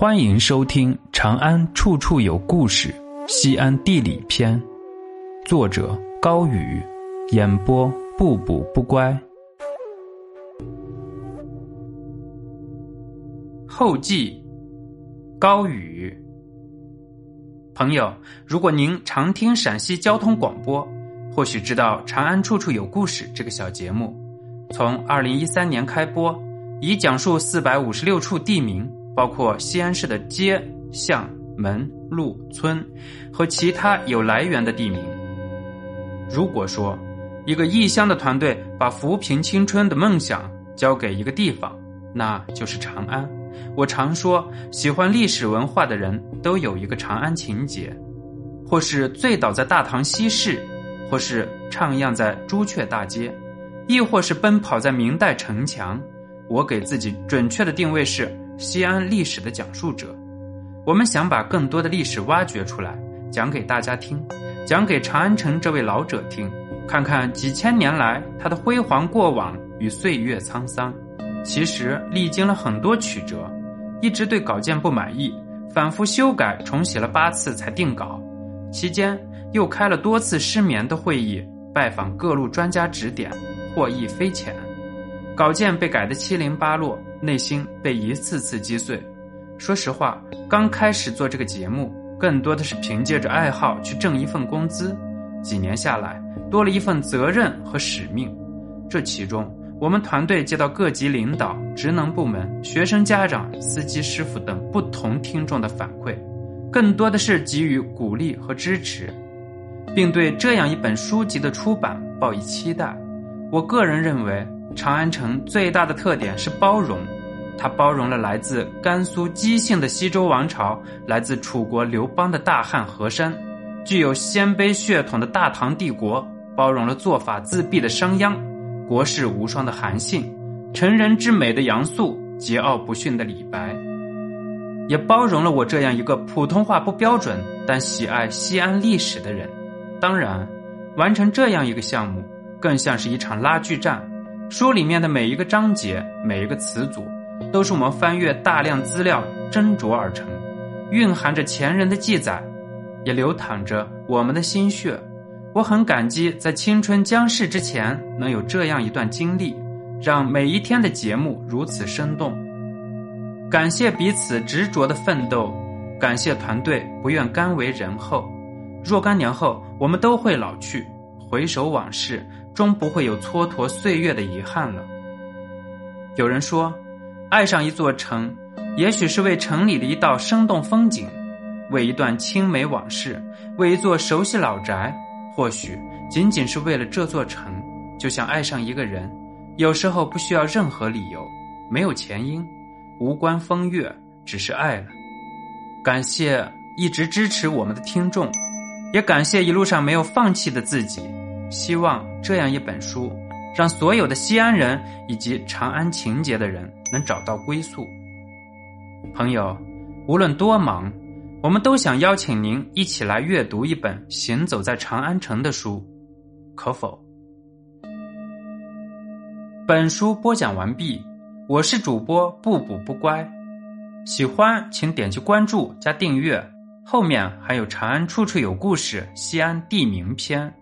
欢迎收听《长安处处有故事·西安地理篇》，作者高宇，演播不补不乖。后记，高宇。朋友，如果您常听陕西交通广播，或许知道《长安处处有故事》这个小节目，从二零一三年开播，已讲述四百五十六处地名。包括西安市的街、巷、门、路、村和其他有来源的地名。如果说一个异乡的团队把扶贫青春的梦想交给一个地方，那就是长安。我常说，喜欢历史文化的人都有一个长安情节，或是醉倒在大唐西市，或是徜徉在朱雀大街，亦或是奔跑在明代城墙。我给自己准确的定位是。西安历史的讲述者，我们想把更多的历史挖掘出来，讲给大家听，讲给长安城这位老者听，看看几千年来他的辉煌过往与岁月沧桑。其实历经了很多曲折，一直对稿件不满意，反复修改，重写了八次才定稿。期间又开了多次失眠的会议，拜访各路专家指点，获益匪浅。稿件被改得七零八落。内心被一次次击碎。说实话，刚开始做这个节目，更多的是凭借着爱好去挣一份工资。几年下来，多了一份责任和使命。这其中，我们团队接到各级领导、职能部门、学生家长、司机师傅等不同听众的反馈，更多的是给予鼓励和支持，并对这样一本书籍的出版抱以期待。我个人认为。长安城最大的特点是包容，它包容了来自甘肃姬姓的西周王朝，来自楚国刘邦的大汉河山，具有鲜卑血统的大唐帝国，包容了做法自闭的商鞅，国士无双的韩信，成人之美的杨素，桀骜不驯的李白，也包容了我这样一个普通话不标准但喜爱西安历史的人。当然，完成这样一个项目，更像是一场拉锯战。书里面的每一个章节、每一个词组，都是我们翻阅大量资料斟酌而成，蕴含着前人的记载，也流淌着我们的心血。我很感激在青春将逝之前能有这样一段经历，让每一天的节目如此生动。感谢彼此执着的奋斗，感谢团队不愿甘为人后。若干年后，我们都会老去，回首往事。终不会有蹉跎岁月的遗憾了。有人说，爱上一座城，也许是为城里的一道生动风景，为一段青梅往事，为一座熟悉老宅，或许仅仅是为了这座城。就像爱上一个人，有时候不需要任何理由，没有前因，无关风月，只是爱了。感谢一直支持我们的听众，也感谢一路上没有放弃的自己。希望这样一本书，让所有的西安人以及长安情节的人能找到归宿。朋友，无论多忙，我们都想邀请您一起来阅读一本行走在长安城的书，可否？本书播讲完毕，我是主播不补不乖，喜欢请点击关注加订阅，后面还有长安处处有故事西安地名篇。